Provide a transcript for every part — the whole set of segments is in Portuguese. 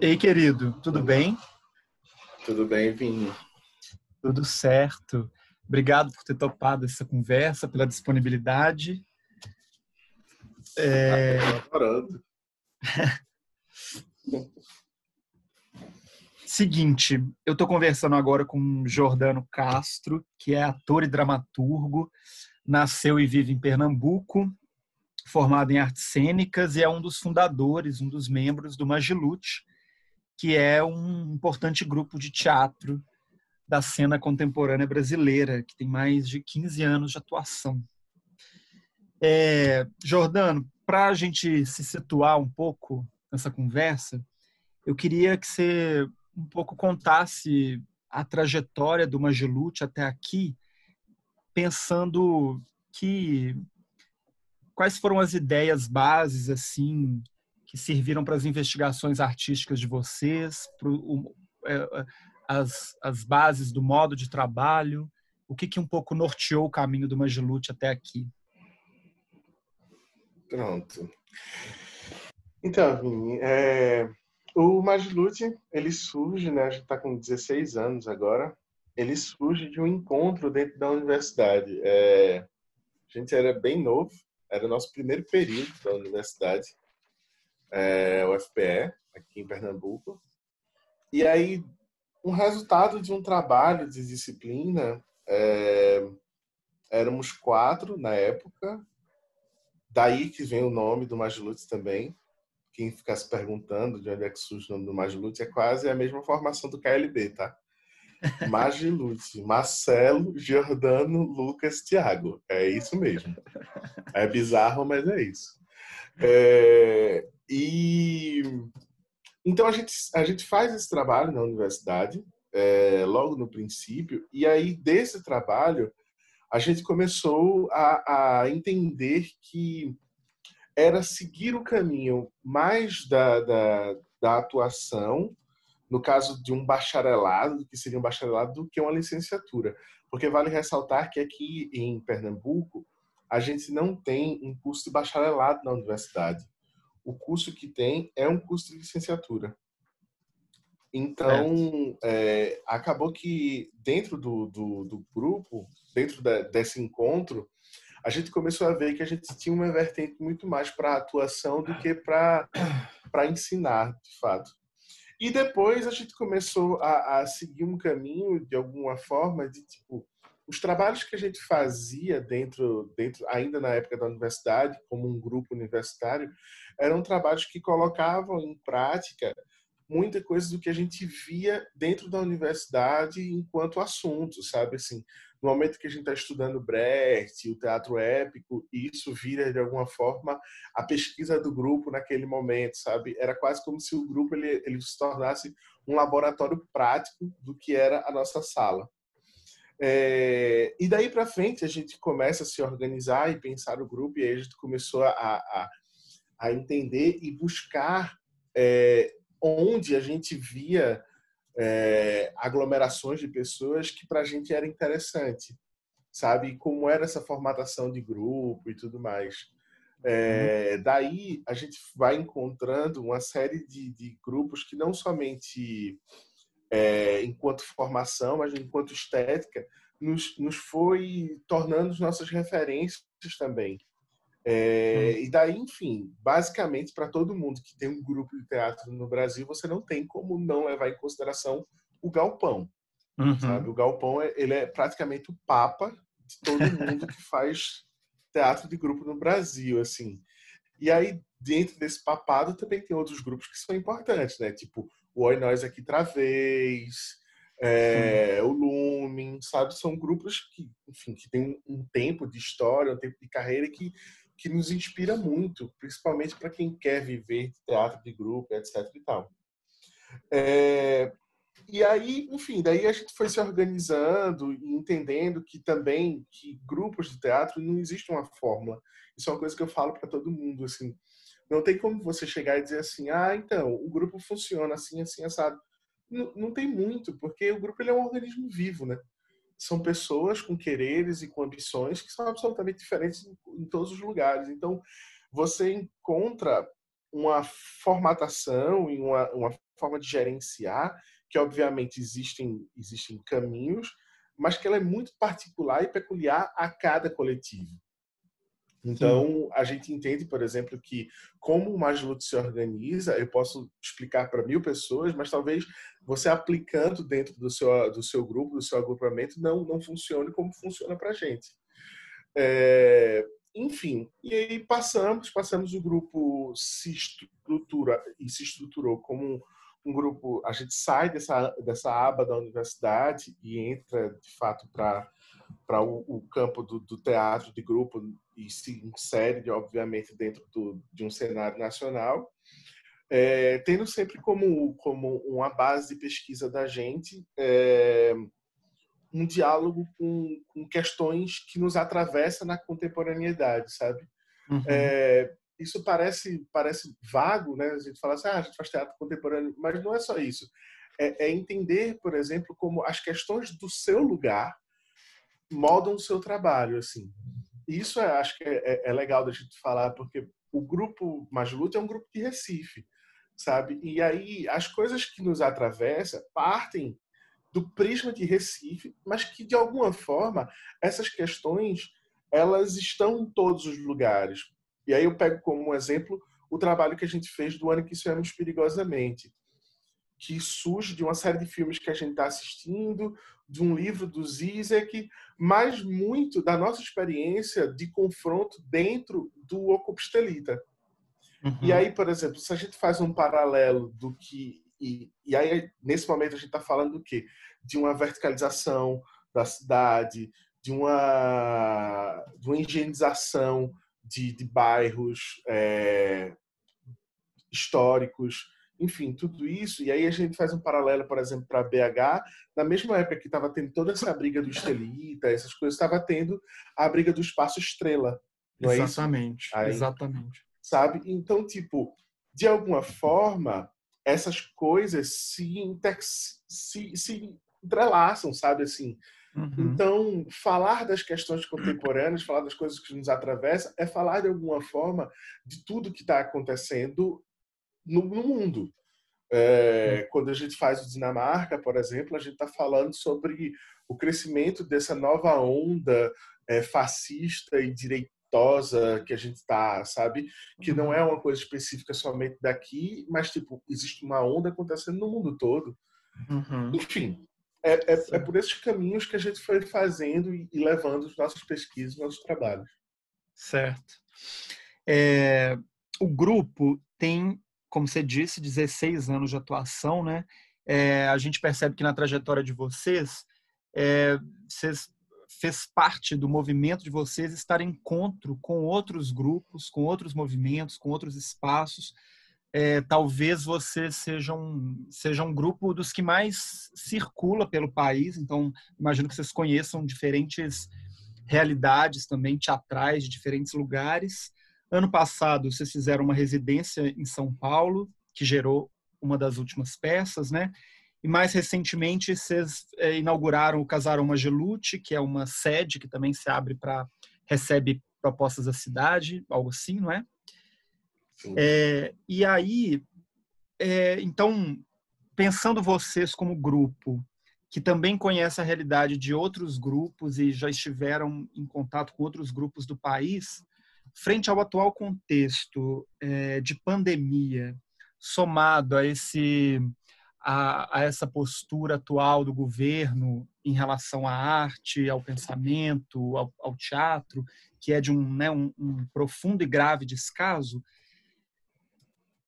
Ei, querido, tudo bem? Tudo bem, Vini? Tudo certo. Obrigado por ter topado essa conversa, pela disponibilidade. É... adorando. Seguinte, eu estou conversando agora com Jordano Castro, que é ator e dramaturgo, nasceu e vive em Pernambuco, formado em artes cênicas e é um dos fundadores, um dos membros do Magilute, que é um importante grupo de teatro da cena contemporânea brasileira, que tem mais de 15 anos de atuação. É, Jordano, para a gente se situar um pouco nessa conversa, eu queria que você um pouco contasse a trajetória do Magilute até aqui, pensando que quais foram as ideias bases assim que serviram para as investigações artísticas de vocês, para o, é, as, as bases do modo de trabalho, o que, que um pouco norteou o caminho do Magilute até aqui? Pronto. Então, Vini, é, o Magilute, ele surge, né, a gente está com 16 anos agora, ele surge de um encontro dentro da universidade. É, a gente era bem novo, era o nosso primeiro período da universidade, é, UFPE, aqui em Pernambuco. E aí, um resultado de um trabalho de disciplina, é, éramos quatro na época, daí que vem o nome do Magilutes também. Quem ficar se perguntando de onde é que surge o nome do Magilutes, é quase a mesma formação do KLB, tá? Magilute, Marcelo, Giordano, Lucas, Thiago. É isso mesmo. É bizarro, mas é isso. É, e então a gente, a gente faz esse trabalho na universidade, é, logo no princípio, e aí desse trabalho a gente começou a, a entender que era seguir o caminho mais da, da, da atuação no caso de um bacharelado, que seria um bacharelado, do que uma licenciatura. Porque vale ressaltar que aqui em Pernambuco, a gente não tem um curso de bacharelado na universidade. O curso que tem é um curso de licenciatura. Então, é, acabou que dentro do, do, do grupo, dentro da, desse encontro, a gente começou a ver que a gente tinha uma vertente muito mais para atuação do que para ensinar, de fato. E depois a gente começou a, a, seguir um caminho, de alguma forma, de tipo, os trabalhos que a gente fazia dentro, dentro, ainda na época da universidade, como um grupo universitário, eram trabalhos que colocavam em prática muita coisa do que a gente via dentro da universidade enquanto assunto, sabe? Assim, no momento que a gente está estudando Brecht, o teatro épico, isso vira de alguma forma a pesquisa do grupo naquele momento, sabe? Era quase como se o grupo ele, ele se tornasse um laboratório prático do que era a nossa sala. É, e daí para frente a gente começa a se organizar e pensar o grupo e aí a gente começou a, a, a entender e buscar é, onde a gente via é, aglomerações de pessoas que para a gente era interessante, sabe? Como era essa formatação de grupo e tudo mais. É, uhum. Daí a gente vai encontrando uma série de, de grupos que não somente é, enquanto formação, mas enquanto estética, nos, nos foi tornando nossas referências também. É, hum. E daí, enfim, basicamente, para todo mundo que tem um grupo de teatro no Brasil, você não tem como não levar em consideração o galpão. Uhum. Sabe? O galpão é, ele é praticamente o papa de todo mundo que faz teatro de grupo no Brasil, assim. E aí, dentro desse papado, também tem outros grupos que são importantes, né? Tipo, o Oi Nós Aqui Travês, é, o Lumen, sabe? São grupos que, enfim, que têm um tempo de história, um tempo de carreira que que nos inspira muito, principalmente para quem quer viver teatro de grupo, etc. e tal. É, e aí, enfim, daí a gente foi se organizando e entendendo que também que grupos de teatro não existe uma fórmula. Isso é uma coisa que eu falo para todo mundo, assim. Não tem como você chegar e dizer assim, ah, então, o grupo funciona assim, assim, assado. Não, não tem muito, porque o grupo ele é um organismo vivo, né? São pessoas com quereres e com ambições que são absolutamente diferentes em, todos os lugares. Então, você encontra uma formatação e uma, uma forma de gerenciar que obviamente existem existem caminhos, mas que ela é muito particular e peculiar a cada coletivo. Então, Sim. a gente entende, por exemplo, que como o Majlut se organiza, eu posso explicar para mil pessoas, mas talvez você aplicando dentro do seu, do seu grupo, do seu agrupamento, não, não funcione como funciona para a gente. É, enfim, e aí passamos, passamos o grupo se estrutura e se estruturou como um grupo, a gente sai dessa, dessa aba da universidade e entra, de fato, para para o, o, campo do, do, teatro de grupo e se insere, obviamente, dentro do, de um cenário nacional, é, tendo sempre como, como uma base de pesquisa da gente é, um diálogo com, com, questões que nos atravessa na contemporaneidade, sabe? Uhum. É, isso parece parece vago, né? A gente fala assim, ah, a gente faz teatro contemporâneo, mas não é só isso. É, é entender, por exemplo, como as questões do seu lugar moldam o seu trabalho, assim. Isso é, acho que é, é, é legal da gente falar, porque o grupo Mais Luta é um grupo de Recife, sabe? E aí as coisas que nos atravessam partem do prisma de Recife, mas que de alguma forma essas questões elas estão em todos os lugares. E aí eu pego como um exemplo o trabalho que a gente fez do ano que Suemos Perigosamente, que surge de uma série de filmes que a gente está assistindo, de um livro do Zizek, mas muito da nossa experiência de confronto dentro do Ocupstelita. Uhum. E aí, por exemplo, se a gente faz um paralelo do que. E, e aí, nesse momento, a gente está falando do quê? De uma verticalização da cidade, de uma, de uma higienização de, de bairros é, históricos, enfim, tudo isso. E aí a gente faz um paralelo, por exemplo, para BH, na mesma época que estava tendo toda essa briga do Estelita, essas coisas, estava tendo a briga do espaço Estrela. Não exatamente, é aí, exatamente. Sabe? Então, tipo, de alguma forma, essas coisas se, se, se entrelaçam, sabe? Assim, Uhum. Então, falar das questões contemporâneas, falar das coisas que nos atravessam, é falar de alguma forma de tudo que está acontecendo no, no mundo. É, quando a gente faz o Dinamarca, por exemplo, a gente está falando sobre o crescimento dessa nova onda é, fascista e direitosa que a gente está, sabe? Que não é uma coisa específica somente daqui, mas tipo existe uma onda acontecendo no mundo todo. Uhum. Enfim, é, é, é, por esses caminhos que a gente foi fazendo e, e levando as nossas pesquisas, nossos trabalhos. Certo. É, o grupo tem como você disse, 16 anos de atuação, né? É, a gente percebe que na trajetória de vocês, é, vocês fez parte do movimento de vocês estar em encontro com outros grupos, com outros movimentos, com outros espaços. É, talvez vocês sejam seja um grupo dos que mais circula pelo país, então imagino que vocês conheçam diferentes realidades também teatrais de diferentes lugares. Ano passado, vocês fizeram uma residência em São Paulo, que gerou uma das últimas peças, né? E mais recentemente, vocês é, inauguraram o Casarão Magelute, que é uma sede que também se abre para recebe propostas da cidade, algo assim, não é? é e aí, é, então, pensando vocês como grupo, que também conhece a realidade de outros grupos e já estiveram em contato com outros grupos do país, frente ao atual contexto é, de pandemia, somado a esse a, a, essa postura atual do governo em relação à arte, ao pensamento, ao, ao teatro, que é de um, né, um, um, profundo e grave descaso,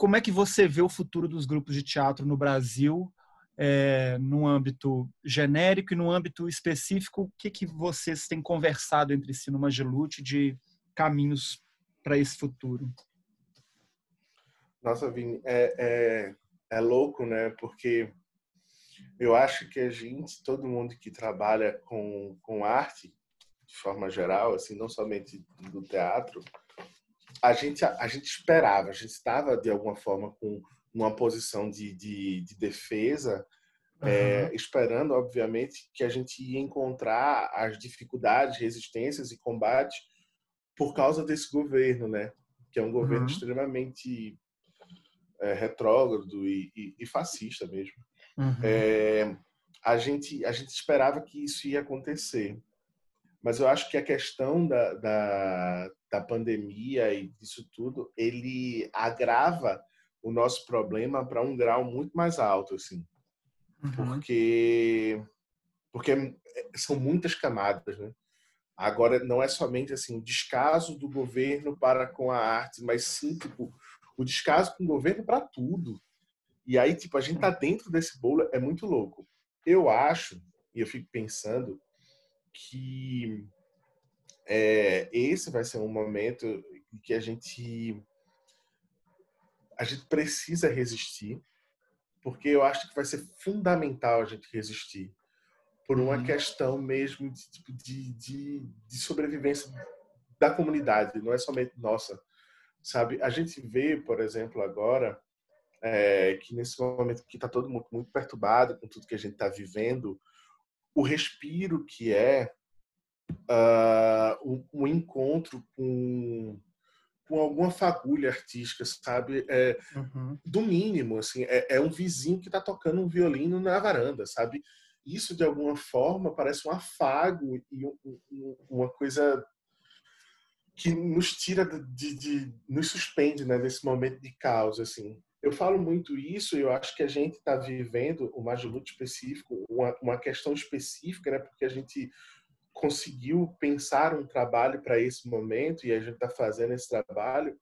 como é que você vê o futuro dos grupos de teatro no Brasil, é, no âmbito genérico e no âmbito específico? O que, que vocês têm conversado entre si no Magilute de caminhos para esse futuro? Nossa, Vini, é, é, é louco, né? Porque eu acho que a gente, todo mundo que trabalha com, com arte, de forma geral, assim, não somente do teatro, a gente, a, a gente esperava, a gente estava de alguma forma com uma posição de, de, de defesa, uhum. é, esperando, obviamente, que a gente ia encontrar as dificuldades, resistências e combates por causa desse governo, né? Que é um governo uhum. extremamente é, retrógrado e, e, e, fascista mesmo. Uhum. É, a gente a gente esperava que isso ia acontecer, mas eu acho que a questão da, da, da pandemia e disso tudo ele agrava o nosso problema para um grau muito mais alto, assim, uhum. porque porque são muitas camadas, né? Agora não é somente assim o descaso do governo para com a arte, mas sim tipo o descaso com o governo para tudo. E aí tipo a gente tá dentro desse bolo é muito louco. Eu acho e eu fico pensando que é, esse vai ser um momento em que a gente a gente precisa resistir, porque eu acho que vai ser fundamental a gente resistir por uma uhum. questão mesmo de, tipo, de, de, de, sobrevivência da comunidade, não é somente nossa, sabe? A gente vê, por exemplo, agora é, que nesse momento que está todo mundo muito perturbado com tudo que a gente está vivendo, o respiro que é uh, um, um, encontro com com alguma fagulha artística, sabe? É, uhum. Do mínimo, assim, é, é um vizinho que está tocando um violino na varanda, sabe? Isso de alguma forma parece um afago e uma coisa que nos tira de, de nos suspende né, nesse momento de caos assim. Eu falo muito isso e eu acho que a gente está vivendo uma luta específico uma, uma questão específica né porque a gente conseguiu pensar um trabalho para esse momento e a gente está fazendo esse trabalho.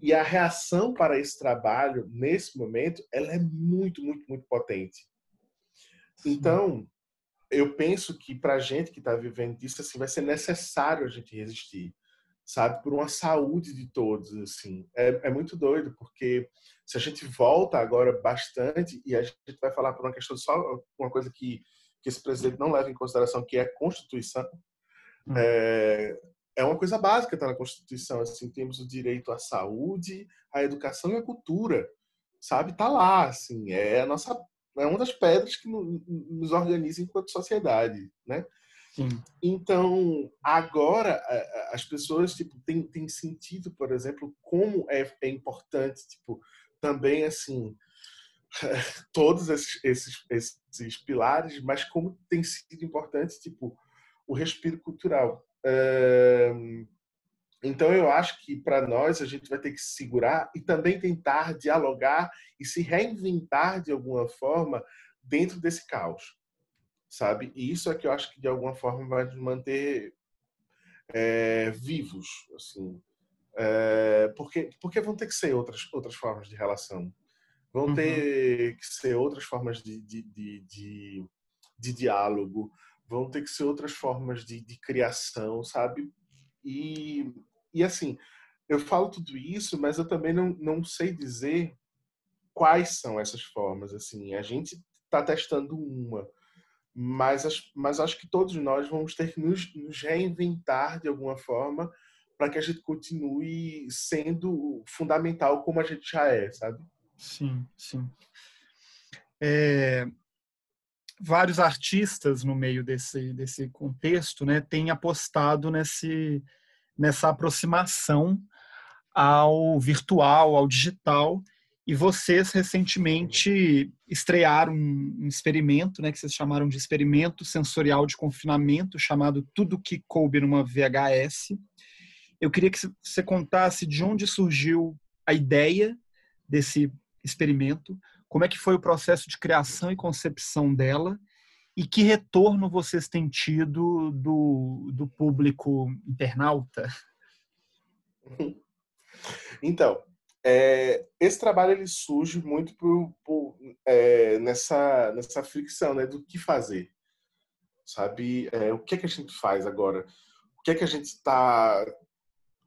E a reação para esse trabalho nesse momento ela é muito muito muito potente então, eu penso que para a gente que está vivendo isso, assim, vai ser necessário a gente resistir, sabe? Por uma saúde de todos, assim. É, é muito doido, porque se a gente volta agora bastante, e a gente vai falar por uma questão só, uma coisa que, que esse presidente não leva em consideração, que é a Constituição, hum. é, é uma coisa básica, está na Constituição, assim, temos o direito à saúde, à educação e à cultura, sabe? Tá lá, assim, é a nossa é uma das pedras que nos organiza enquanto sociedade, né? Sim. Então, agora as pessoas tipo têm, têm sentido, por exemplo, como é, é importante, tipo, também assim, todos esses, esses, esses pilares, mas como tem sido importante, tipo, o respiro cultural. Então, eu acho que para nós a gente vai ter que se segurar e também tentar dialogar e se reinventar de alguma forma dentro desse caos, sabe? E isso é que eu acho que de alguma forma vai nos manter é, vivos, assim. É, porque, porque vão ter que ser outras, outras formas de relação. Vão uhum. ter que ser outras formas de, de, de, de, de diálogo. Vão ter que ser outras formas de, de criação, sabe? E e assim, eu falo tudo isso, mas eu também não, não sei dizer quais são essas formas. Assim, a gente está testando uma, mas, mas acho que todos nós vamos ter que nos, nos reinventar de alguma forma para que a gente continue sendo fundamental como a gente já é, sabe? Sim, sim. É, vários artistas no meio desse, desse contexto né, têm apostado nesse, nessa aproximação ao virtual, ao digital. E vocês recentemente estrearam um experimento, né, que vocês chamaram de experimento sensorial de confinamento, chamado Tudo que coube numa VHS. Eu queria que você contasse de onde surgiu a ideia desse experimento, como é que foi o processo de criação e concepção dela e que retorno vocês têm tido do, do público internauta? Então, é, esse trabalho ele surge muito por, por, é, nessa, nessa fricção né, do que fazer. Sabe? É, o que é que a gente faz agora? O que é que a gente está.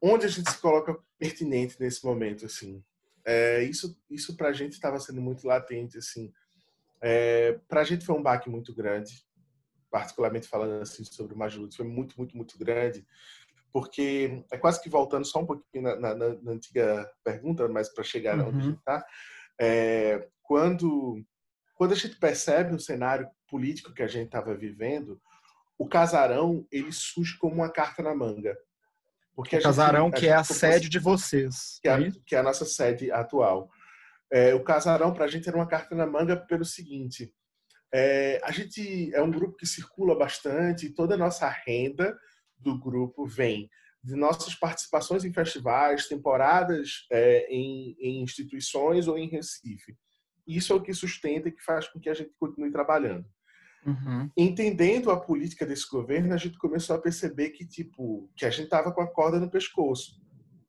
Onde a gente se coloca pertinente nesse momento? assim é, Isso, isso para a gente estava sendo muito latente. assim é, para a gente foi um baque muito grande, particularmente falando assim sobre o Majulutes, foi muito, muito, muito grande, porque é quase que voltando só um pouquinho na, na, na antiga pergunta, mas para chegar uhum. onde a gente está, é, quando, quando a gente percebe o cenário político que a gente estava vivendo, o casarão ele surge como uma carta na manga. Porque o casarão gente, que é a sede de vocês. Que é, a, que é a nossa sede atual. É, o Casarão, para a gente, era uma carta na manga pelo seguinte: é, a gente é um grupo que circula bastante e toda a nossa renda do grupo vem de nossas participações em festivais, temporadas é, em, em, instituições ou em Recife. Isso é o que sustenta e que faz com que a gente continue trabalhando. Uhum. Entendendo a política desse governo, a gente começou a perceber que tipo que a gente estava com a corda no pescoço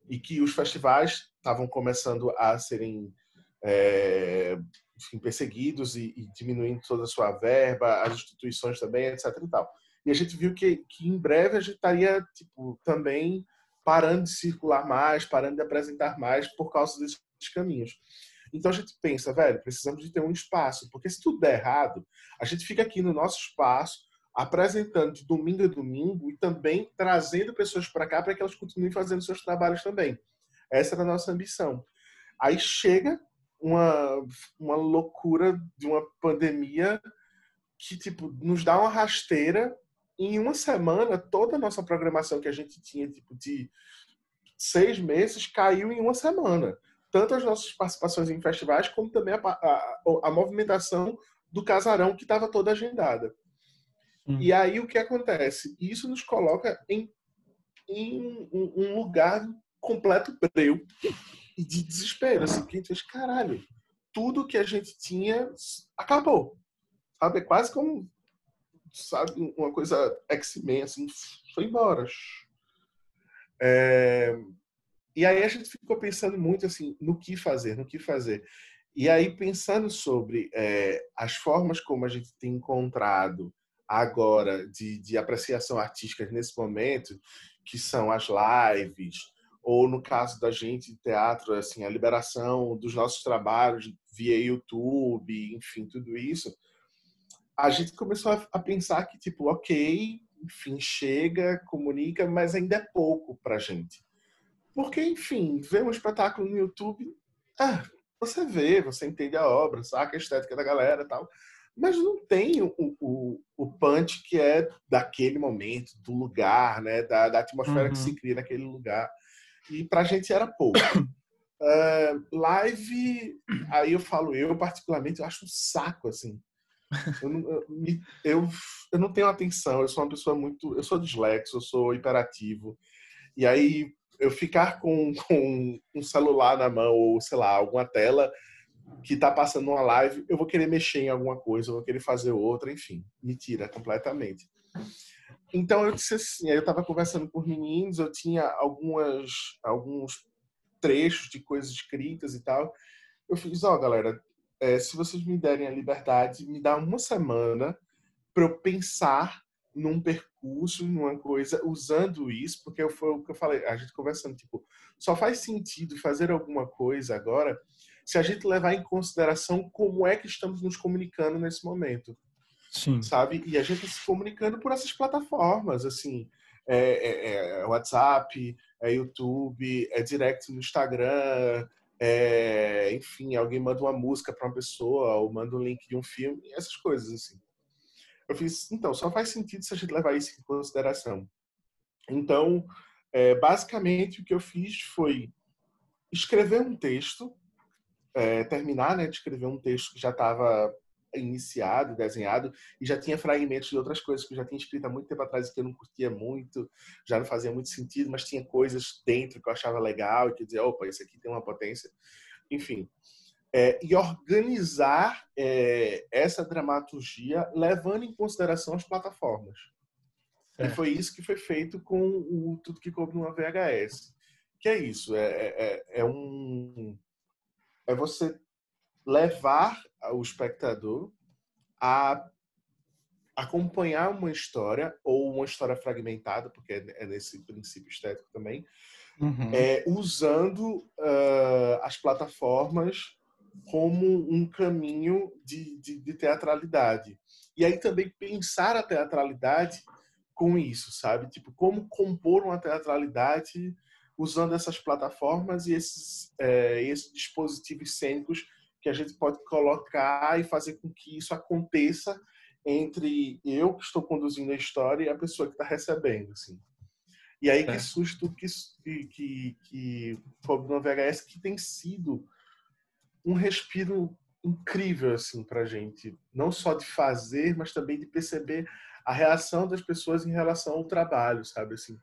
e que os festivais estavam começando a serem é, enfim, perseguidos e, e, diminuindo toda a sua verba, as instituições também, etc. E, tal. e a gente viu que, que em breve a gente estaria tipo, também parando de circular mais, parando de apresentar mais por causa desses caminhos. Então a gente pensa, velho, precisamos de ter um espaço, porque se tudo der errado, a gente fica aqui no nosso espaço, apresentando de domingo a domingo e também trazendo pessoas para cá para que elas continuem fazendo seus trabalhos também. Essa era a nossa ambição. Aí chega uma, uma loucura de uma pandemia que tipo nos dá uma rasteira em uma semana toda a nossa programação que a gente tinha tipo de seis meses caiu em uma semana. Tanto as nossas participações em festivais como também a, a, a movimentação do casarão que estava toda agendada. Hum. e aí o que acontece? Isso nos coloca em, em um, um lugar completo breu e de desespero, assim, porque a gente fez, caralho, tudo que a gente tinha acabou. Sabe? É quase como, sabe, uma coisa X-Men, assim, foi embora. É... E aí a gente ficou pensando muito, assim, no que fazer, no que fazer. E aí, pensando sobre é, as formas como a gente tem encontrado agora de, de apreciação artística nesse momento, que são as lives, ou no caso da gente de teatro, assim, a liberação dos nossos trabalhos via YouTube, enfim, tudo isso, a gente começou a pensar que, tipo, ok, enfim, chega, comunica, mas ainda é pouco pra gente. Porque, enfim, ver um espetáculo no YouTube, ah, você vê, você entende a obra, saca a estética da galera e tal, mas não tem o, o, o punch que é daquele momento, do lugar, né, da, da atmosfera uhum. que se cria naquele lugar e para a gente era pouco. Uh, live, aí eu falo, eu particularmente, eu acho um saco, assim. Eu não, eu, eu não tenho atenção, eu sou uma pessoa muito. Eu sou dislexo, eu sou hiperativo. E aí eu ficar com, com um celular na mão, ou sei lá, alguma tela que tá passando uma live, eu vou querer mexer em alguma coisa, eu vou querer fazer outra, enfim, me tira completamente. Então eu disse assim, eu estava conversando com os meninos, eu tinha algumas alguns trechos de coisas escritas e tal. Eu fiz, ó, oh, galera, é, se vocês me derem a liberdade, me dá uma semana para eu pensar num percurso, numa coisa, usando isso, porque foi o que eu falei, a gente conversando, tipo, só faz sentido fazer alguma coisa agora se a gente levar em consideração como é que estamos nos comunicando nesse momento. Sim. sabe? E a gente se comunicando por essas plataformas, assim, é, é, é WhatsApp, é YouTube, é direct no Instagram, é, enfim, alguém manda uma música para uma pessoa ou manda um link de um filme, essas coisas assim. Eu fiz, então, só faz sentido se a gente levar isso em consideração. Então, é, basicamente, o que eu fiz foi escrever um texto, é, terminar né, de escrever um texto que já estava iniciado, desenhado, e já tinha fragmentos de outras coisas que eu já tinha escrito há muito tempo atrás e que eu não curtia muito, já não fazia muito sentido, mas tinha coisas dentro que eu achava legal e que dizia, opa, esse aqui tem uma potência. Enfim. É, e organizar é, essa dramaturgia levando em consideração as plataformas. É. E foi isso que foi feito com o Tudo Que Coube numa VHS. Que é isso, é, é, é, é um... É você levar o espectador a acompanhar uma história ou uma história fragmentada, porque é, é nesse princípio estético também, uhum. é, usando uh, as plataformas como um caminho de, de, de, teatralidade. E aí também pensar a teatralidade com isso, sabe? Tipo, como compor uma teatralidade usando essas plataformas e esses, é, esses dispositivos cênicos que a gente pode colocar e fazer com que isso aconteça entre eu que estou conduzindo a história e a pessoa que está recebendo, assim. E aí é. que tudo que que que, que no VHS que tem sido um respiro incrível assim para gente, não só de fazer, mas também de perceber a reação das pessoas em relação ao trabalho, sabe assim,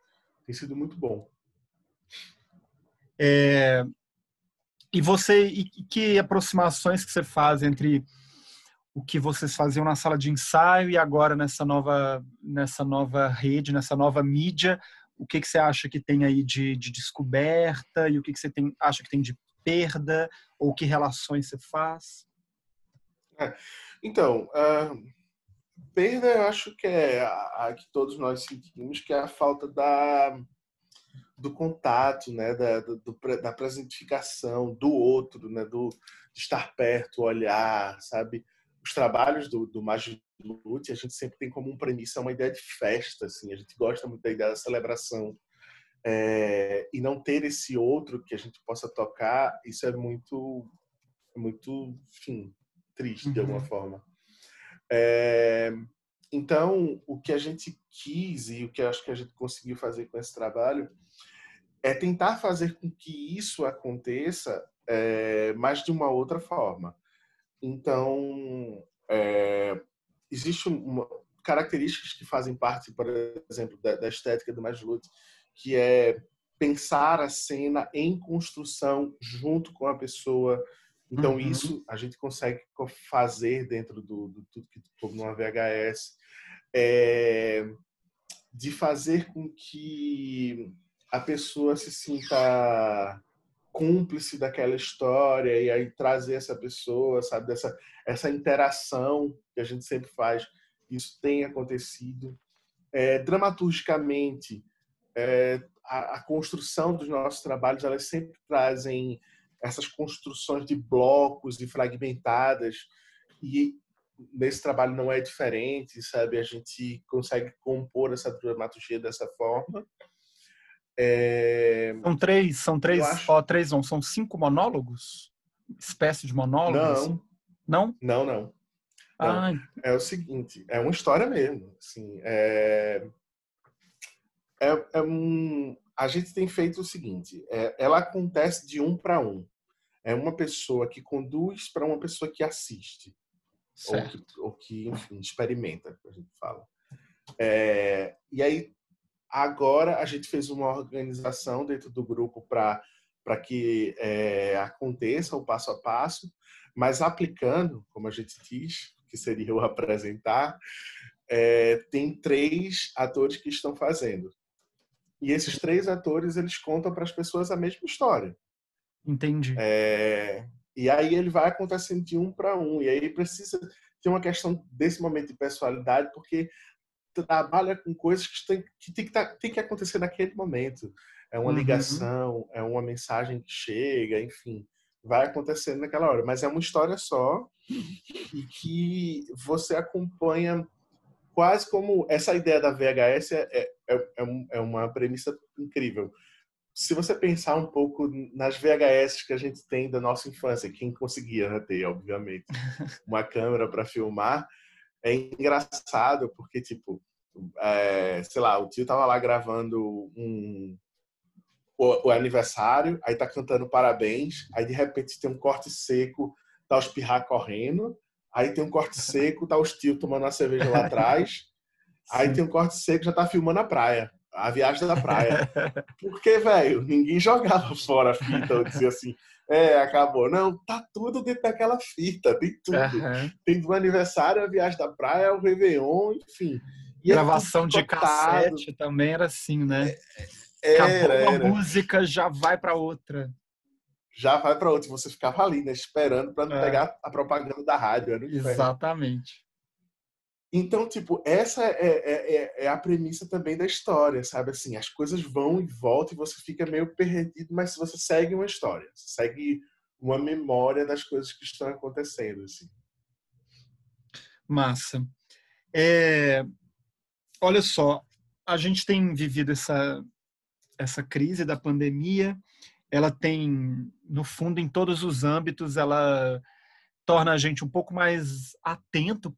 tem sido muito bom. É, e você, e que aproximações que você faz entre o que vocês faziam na sala de ensaio e agora nessa nova, nessa nova rede, nessa nova mídia? O que, que você acha que tem aí de, de descoberta e o que, que você tem, acha que tem de perda ou que relações você faz? É, então, uh, perda eu acho que é a, a, que todos nós sentimos, que é a falta da do contato, né, da, do, da presentificação do outro, né, do de estar perto, olhar, sabe? Os trabalhos do, do Magilute, a gente sempre tem como um premissa uma ideia de festa, assim, a gente gosta muito da ideia da celebração. É, e não ter esse outro que a gente possa tocar, isso é muito, muito, enfim, triste de alguma uhum. forma. É, então, o que a gente quis e o que acho que a gente conseguiu fazer com esse trabalho é tentar fazer com que isso aconteça, é, mas de uma outra forma. Então, é, existem características que fazem parte, por exemplo, da, da estética do Maslow, que é pensar a cena em construção junto com a pessoa. Então, uhum. isso a gente consegue fazer dentro do, do tudo que como numa VHS. É, de fazer com que a pessoa se sinta cúmplice daquela história e aí trazer essa pessoa, sabe, dessa essa interação que a gente sempre faz, isso tem acontecido. É, dramaturgicamente, é, a, a, construção dos nossos trabalhos, elas sempre trazem essas construções de blocos e fragmentadas e nesse trabalho não é diferente, sabe? A gente consegue compor essa dramaturgia dessa forma. É... São três, são três, acho... ó, três não, são cinco monólogos? Espécie de monólogos? Não. Não? Não, não. Ah. É o seguinte, é uma história mesmo. Assim, é... É, é um... A gente tem feito o seguinte: é, ela acontece de um para um. É uma pessoa que conduz para uma pessoa que assiste. Ou que, ou que, enfim, experimenta, a gente fala. É, e aí Agora a gente fez uma organização dentro do grupo para para que é, aconteça o passo a passo, mas aplicando, como a gente diz, que seria o apresentar, é, tem três atores que estão fazendo. E esses três atores eles contam para as pessoas a mesma história. Entendi. É, e aí ele vai acontecendo de um para um. E aí precisa ter uma questão desse momento de personalidade, porque trabalha com coisas que tem que, tem que, tá, tem que acontecer naquele momento. É uma uhum. ligação, é uma mensagem que chega, enfim, vai acontecendo naquela hora. Mas é uma história só e que você acompanha quase como essa ideia da VHS é, é, é, é uma premissa incrível. Se você pensar um pouco nas VHS que a gente tem da nossa infância, quem conseguia né, ter, obviamente, uma câmera para filmar, é engraçado porque, tipo, é, sei lá, o tio tava lá gravando um, o, o, aniversário, aí tá cantando parabéns, aí de repente tem um corte seco, tá os pirra correndo, aí tem um corte seco, tá os tios tomando uma cerveja lá atrás, aí tem um corte seco, já tá filmando a praia, a viagem da praia. Porque, velho, ninguém jogava fora a fita, ou dizia assim, é, acabou. Não, tá tudo dentro daquela fita, tem tudo. Uhum. Tem do aniversário, a viagem da praia, o Réveillon, enfim. E é Gravação de cassete também era assim, né? É, era, Acabou uma música, já vai para outra. Já vai para outra. Você ficava ali, né? Esperando para não é. pegar a propaganda da rádio. Era Exatamente. Então, tipo, essa é, é, é, é, a premissa também da história, sabe? Assim, as coisas vão e voltam e você fica meio perdido, mas você segue uma história, segue uma memória das coisas que estão acontecendo, assim. Massa. É, olha só, a gente tem vivido essa, essa crise da pandemia, ela tem, no fundo, em todos os âmbitos, ela torna a gente um pouco mais atento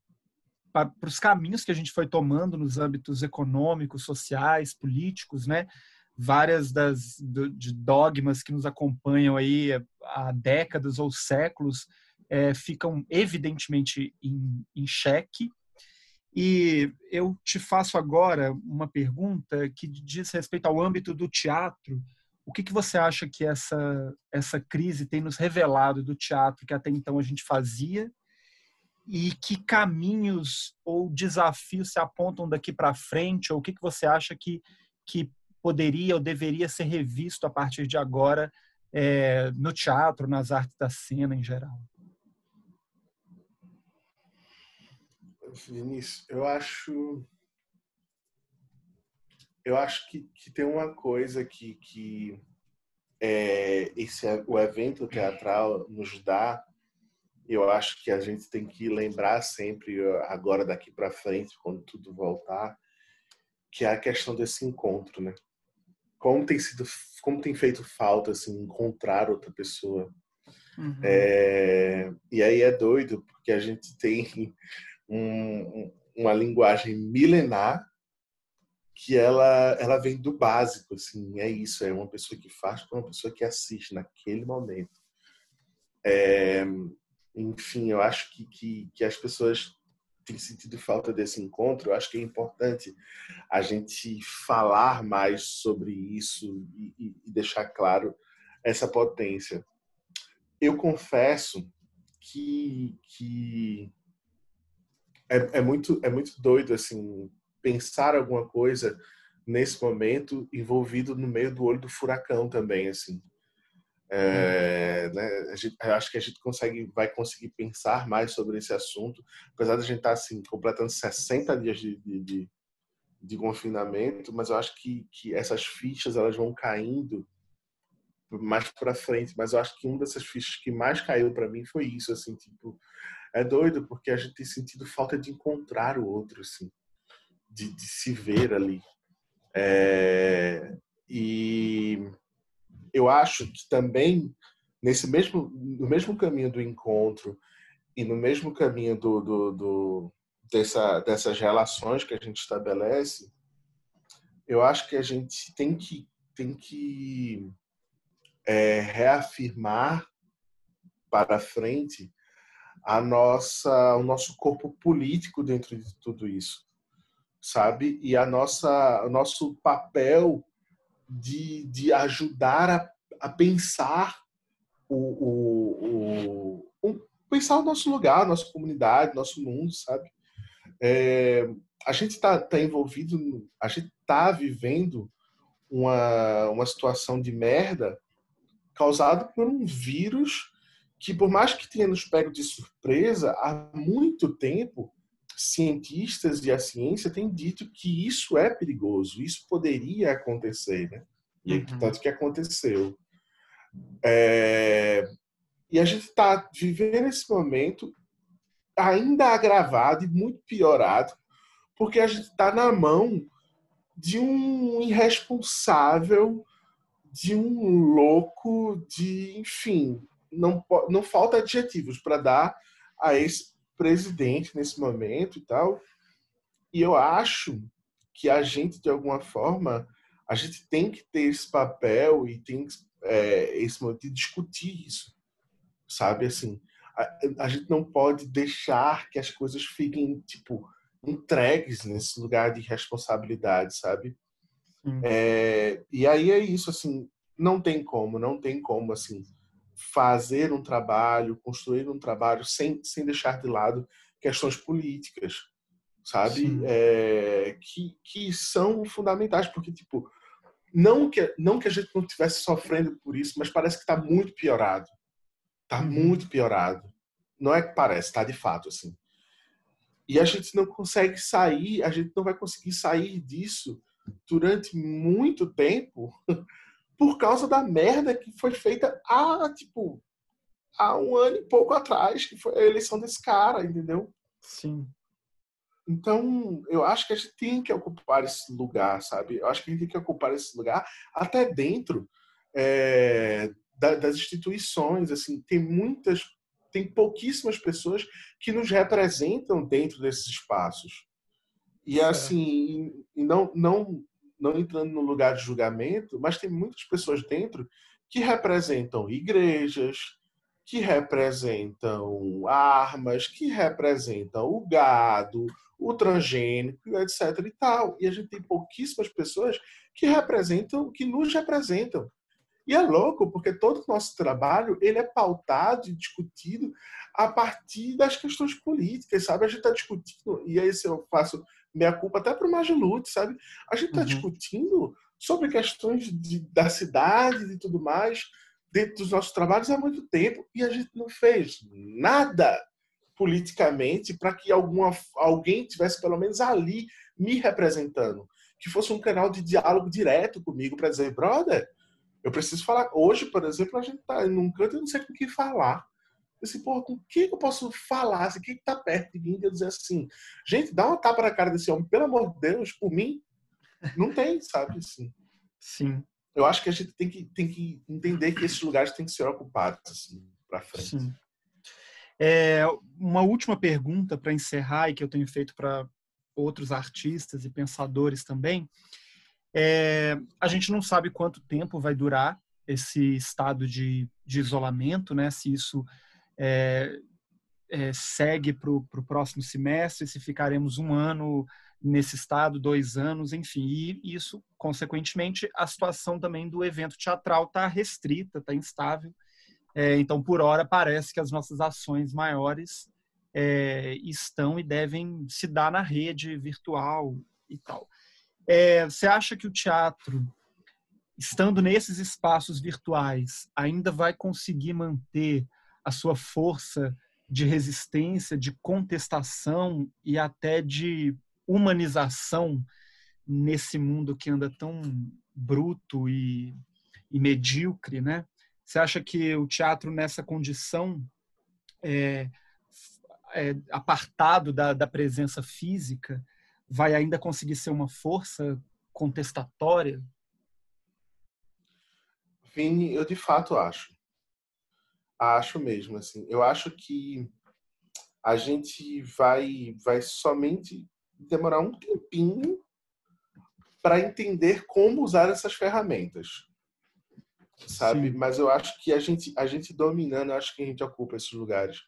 para os caminhos que a gente foi tomando nos âmbitos econômicos, sociais, políticos, né? várias das do, de dogmas que nos acompanham aí há décadas ou séculos é, ficam evidentemente em, em xeque. E eu te faço agora uma pergunta que diz respeito ao âmbito do teatro. O que, que você acha que essa, essa crise tem nos revelado do teatro que até então a gente fazia e que caminhos ou desafios se apontam daqui para frente ou o que, que você acha que, que poderia ou deveria ser revisto a partir de agora é, no teatro, nas artes da cena em geral? Vinícius, eu acho eu acho que, que tem uma coisa que, que é, esse o evento teatral nos dá eu acho que a gente tem que lembrar sempre, agora daqui para frente, quando tudo voltar, que é a questão desse encontro, né? Como tem sido, como tem feito falta assim encontrar outra pessoa. Uhum. É, e aí é doido porque a gente tem um, uma linguagem milenar que ela ela vem do básico, assim, é isso, é uma pessoa que faz para uma pessoa que assiste naquele momento. É, enfim, eu acho que, que, que as pessoas têm sentido falta desse encontro. Eu acho que é importante a gente falar mais sobre isso e, e deixar claro essa potência. Eu confesso que, que é, é, muito, é muito doido assim pensar alguma coisa nesse momento envolvido no meio do olho do furacão também assim é, né, gente, acho que a gente consegue, vai conseguir pensar mais sobre esse assunto, apesar de a gente estar tá, assim, completando 60 dias de, de, de, confinamento, mas eu acho que, que essas fichas elas vão caindo mais para frente. Mas eu acho que uma dessas fichas que mais caiu para mim foi isso, assim, tipo, é doido porque a gente tem sentido falta de encontrar o outro, assim, de, de se ver ali. É, e eu acho que também nesse mesmo no mesmo caminho do encontro e no mesmo caminho do, do, do dessa, dessas relações que a gente estabelece, eu acho que a gente tem que tem que é, reafirmar para frente a nossa o nosso corpo político dentro de tudo isso sabe? E a nossa o nosso papel de, de ajudar a, a pensar o, o, o, pensar o nosso lugar, nossa comunidade, nosso mundo, sabe? É, a gente está tá envolvido, a gente está vivendo uma, uma situação de merda causada por um vírus que, por mais que tenha nos pego de surpresa, há muito tempo cientistas e a ciência têm dito que isso é perigoso, isso poderia acontecer, né? E uhum. tanto que aconteceu. É... E a gente está vivendo esse momento ainda agravado e muito piorado, porque a gente está na mão de um irresponsável, de um louco, de enfim, não, não falta adjetivos para dar a esse presidente nesse momento e tal. E eu acho que a gente, de alguma forma, a gente tem que ter esse papel e tem é, esse momento de discutir isso, sabe? Assim, a, a, gente não pode deixar que as coisas fiquem, tipo, entregues nesse lugar de responsabilidade, sabe? É, e aí é isso, assim, não tem como, não tem como, assim, fazer um trabalho, construir um trabalho sem, sem deixar de lado questões políticas, sabe? É, que, que são fundamentais, porque, tipo, não que, não que a gente não estivesse sofrendo por isso, mas parece que está muito piorado. Está uhum. muito piorado. Não é que parece, está de fato, assim. E a gente não consegue sair, a gente não vai conseguir sair disso durante muito tempo por causa da merda que foi feita há, tipo, há um ano e pouco atrás, que foi a eleição desse cara, entendeu? Sim. Então, eu acho que a gente tem que ocupar esse lugar, sabe? Eu acho que a gente tem que ocupar esse lugar até dentro é, das instituições, assim, tem muitas, tem pouquíssimas pessoas que nos representam dentro desses espaços. E assim, não, não não entrando no lugar de julgamento, mas tem muitas pessoas dentro que representam igrejas, que representam armas, que representam o gado, o transgênico, etc. e tal. E a gente tem pouquíssimas pessoas que representam, que nos representam. E é louco, porque todo o nosso trabalho ele é pautado e discutido a partir das questões políticas, sabe? A gente está discutindo, e aí se eu faço minha culpa até para o Magilute, sabe? A gente está uhum. discutindo sobre questões de, da cidade e tudo mais dentro dos nossos trabalhos há muito tempo e a gente não fez nada politicamente para que alguma, alguém tivesse pelo menos ali me representando, que fosse um canal de diálogo direto comigo para dizer, brother, eu preciso falar. Hoje, por exemplo, a gente tá num canto e não sei com quem falar. Assim, porra, com quem eu posso falar? Assim, quem tá perto de mim? Eu dizer assim, gente, dá uma tapa na cara desse homem, pelo amor de Deus, por mim. Não tem, sabe? Assim. Sim. Eu acho que a gente tem que, tem que entender que esses lugares têm que ser ocupados, assim, para frente. Sim. É, uma última pergunta para encerrar e que eu tenho feito para outros artistas e pensadores também. É, a gente não sabe quanto tempo vai durar esse estado de, de isolamento, né? Se isso é, é, segue para o próximo semestre, se ficaremos um ano nesse estado, dois anos, enfim. E isso, consequentemente, a situação também do evento teatral está restrita, está instável. É, então, por hora, parece que as nossas ações maiores é, estão e devem se dar na rede virtual e tal. É, você acha que o teatro, estando nesses espaços virtuais, ainda vai conseguir manter a sua força de resistência, de contestação e até de humanização nesse mundo que anda tão bruto e, e medíocre, né? Você acha que o teatro nessa condição é, é, apartado da, da presença física vai ainda conseguir ser uma força contestatória? Vini, eu de fato acho. Acho mesmo, assim. Eu acho que a gente vai, vai somente demorar um tempinho para entender como usar essas ferramentas, sabe? Sim. Mas eu acho que a gente, a gente dominando, acho que a gente ocupa esses lugares,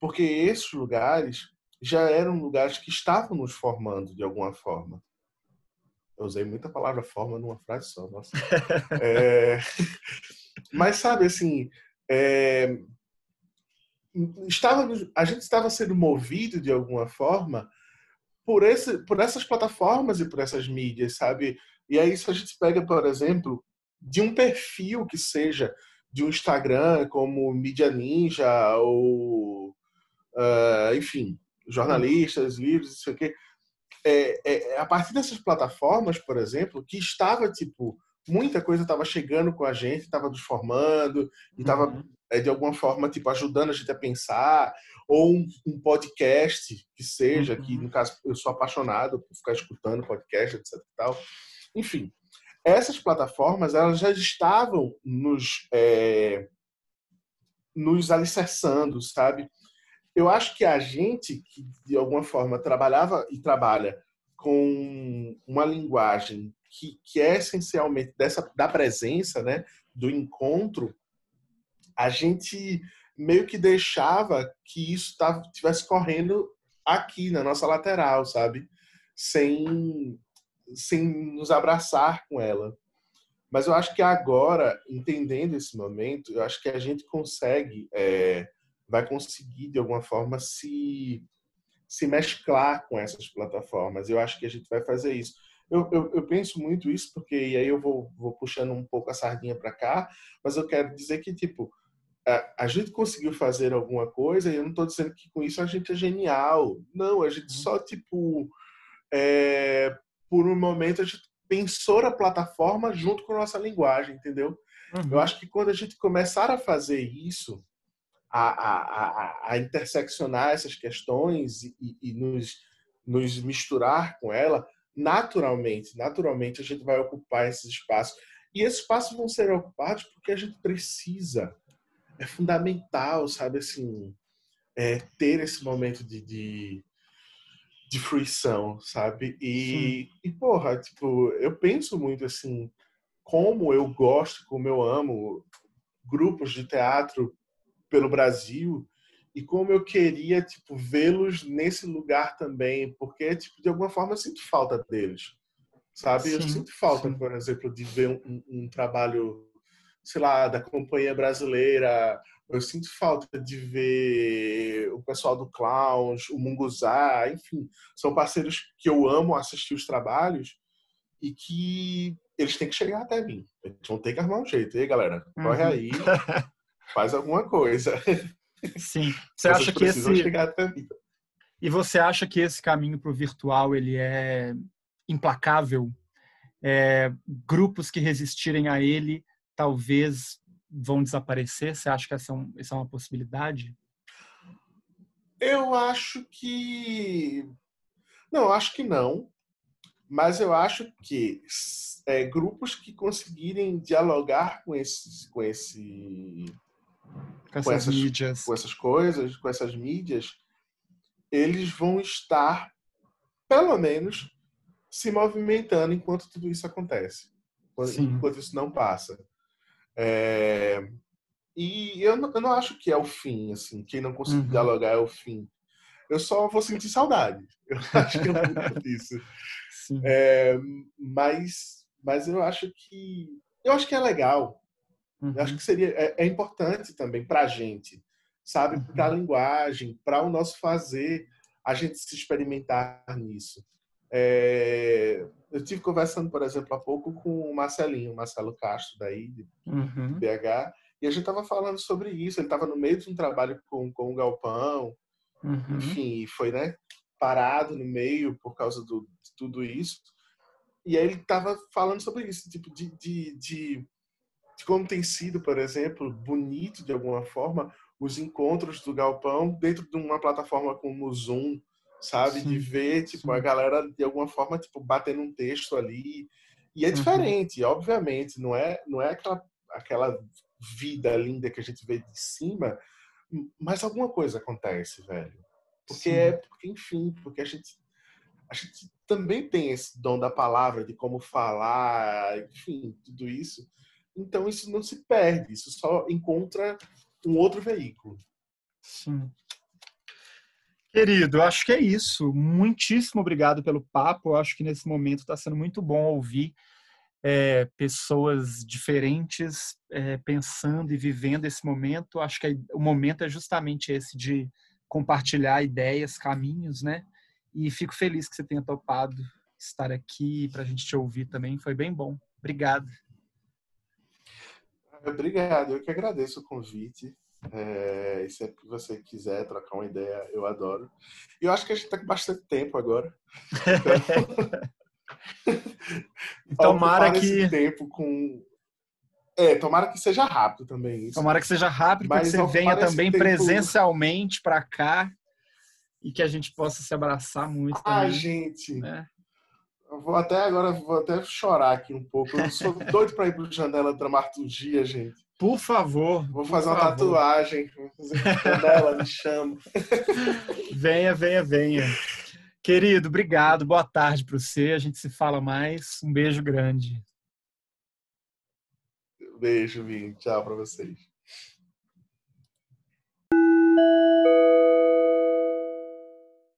porque esses lugares já eram lugares que estavam nos formando de alguma forma. Eu usei muita palavra forma numa frase só, nossa. é... Mas sabe assim, é... estava, a gente estava sendo movido de alguma forma por esse, por essas plataformas e por essas mídias, sabe? E aí se a gente pega, por exemplo, de um perfil que seja de um Instagram como Mídia Ninja ou uh, enfim, jornalistas, livros, isso aqui. É, é, a partir dessas plataformas, por exemplo, que estava tipo muita coisa estava chegando com a gente, estava nos formando e estava uhum. é, de alguma forma tipo ajudando a gente a pensar ou um, um podcast que seja uhum. que no caso eu sou apaixonado por ficar escutando podcast etc e tal enfim essas plataformas elas já estavam nos é, nos alicerçando sabe eu acho que a gente que de alguma forma trabalhava e trabalha com uma linguagem que, que é essencialmente dessa da presença, né, do encontro, a gente meio que deixava que isso tava, tivesse correndo aqui na nossa lateral, sabe? Sem sem nos abraçar com ela. Mas eu acho que agora, entendendo esse momento, eu acho que a gente consegue é, vai conseguir, de alguma forma, se, se mesclar com essas plataformas. Eu acho que a gente vai fazer isso. Eu, eu, eu penso muito isso, porque e aí eu vou, vou puxando um pouco a sardinha para cá, mas eu quero dizer que, tipo, a, a gente conseguiu fazer alguma coisa e eu não estou dizendo que com isso a gente é genial. Não, a gente uhum. só, tipo, é, por um momento a gente pensou a plataforma junto com a nossa linguagem, entendeu? Uhum. Eu acho que quando a gente começar a fazer isso, a, a, a, interseccionar essas questões e, e nos, nos misturar com ela, naturalmente, naturalmente a gente vai ocupar esses espaços. E esses espaços vão ser ocupados porque a gente precisa. É fundamental, sabe, assim, é, ter esse momento de, de, de fruição, sabe? E, e, porra, tipo, eu penso muito assim, como eu gosto, como eu amo grupos de teatro pelo Brasil e como eu queria, tipo, vê-los nesse lugar também, porque, tipo, de alguma forma eu sinto falta deles, sabe? Sim, eu sinto falta, sim. por exemplo, de ver um, um trabalho, sei lá, da companhia brasileira, eu sinto falta de ver o pessoal do Clowns, o Munguzá, enfim, são parceiros que eu amo assistir os trabalhos e que eles têm que chegar até mim. Eles vão ter que arrumar um jeito. E aí, galera, corre uhum. aí, faz alguma coisa. Sim. Você Vocês acha que esse chegar até mim. E você acha que esse caminho para o virtual ele é implacável? É, grupos que resistirem a ele talvez vão desaparecer? Você acha que essa é, um, essa é uma possibilidade? Eu acho que. Não, acho que não. Mas eu acho que é, grupos que conseguirem dialogar com esses, com esse, com essas, com essas, mídias, com essas coisas, com essas mídias, eles vão estar, pelo menos, se movimentando enquanto tudo isso acontece, Sim. enquanto isso não passa. É... E eu não, eu não, acho que é o fim, assim, quem não conseguir uhum. dialogar é o fim. Eu só vou sentir saudade. Eu acho que é muito disso. É, mas, mas eu acho que eu acho que é legal. Uhum. Eu acho uhum. que seria é, é importante também para a gente, sabe, uhum. para a linguagem, para o nosso fazer, a gente se experimentar nisso. É, eu tive conversando, por exemplo, há pouco com o Marcelinho, Marcelo Castro, daí, de, uhum. BH, e a gente estava falando sobre isso. Ele estava no meio de um trabalho com, com o Galpão, uhum. enfim, foi né, parado no meio por causa do, de tudo isso. E aí ele estava falando sobre isso, tipo, de, de, de, de como tem sido, por exemplo, bonito de alguma forma os encontros do Galpão dentro de uma plataforma como o Zoom, sabe? Sim, de ver, tipo, sim. a galera de alguma forma, tipo, batendo um texto ali. E é uhum. diferente, obviamente, não é, não é aquela, aquela vida linda que a gente vê de cima, mas alguma coisa acontece, velho. Porque sim. é, porque, enfim, porque a gente, a gente também tem esse dom da palavra, de como falar, enfim, tudo isso. Então isso não se perde, isso só encontra um outro veículo. Sim. Querido, acho que é isso. Muitíssimo obrigado pelo papo. Eu acho que nesse momento está sendo muito bom ouvir é, pessoas diferentes é, pensando e vivendo esse momento. Acho que o momento é justamente esse de compartilhar ideias, caminhos, né? E fico feliz que você tenha topado estar aqui para a gente te ouvir também. Foi bem bom. Obrigado. Obrigado. Eu que agradeço o convite. É, e sempre que você quiser trocar uma ideia, eu adoro. E eu acho que a gente está com bastante tempo agora. Então, tomara que tempo com é, tomara que seja rápido também. Isso. Tomara que seja rápido, para que você venha também tempo... presencialmente para cá e que a gente possa se abraçar muito. Ah, também, gente. Né? Eu vou até agora, vou até chorar aqui um pouco. Eu sou doido para ir para o Janela Dramaturgia, gente. Por favor. Vou fazer uma favor. tatuagem. Vou fazer Janela, me chama. Venha, venha, venha. Querido, obrigado. Boa tarde para você. A gente se fala mais. Um beijo grande. Beijo, Vim. Tchau para vocês.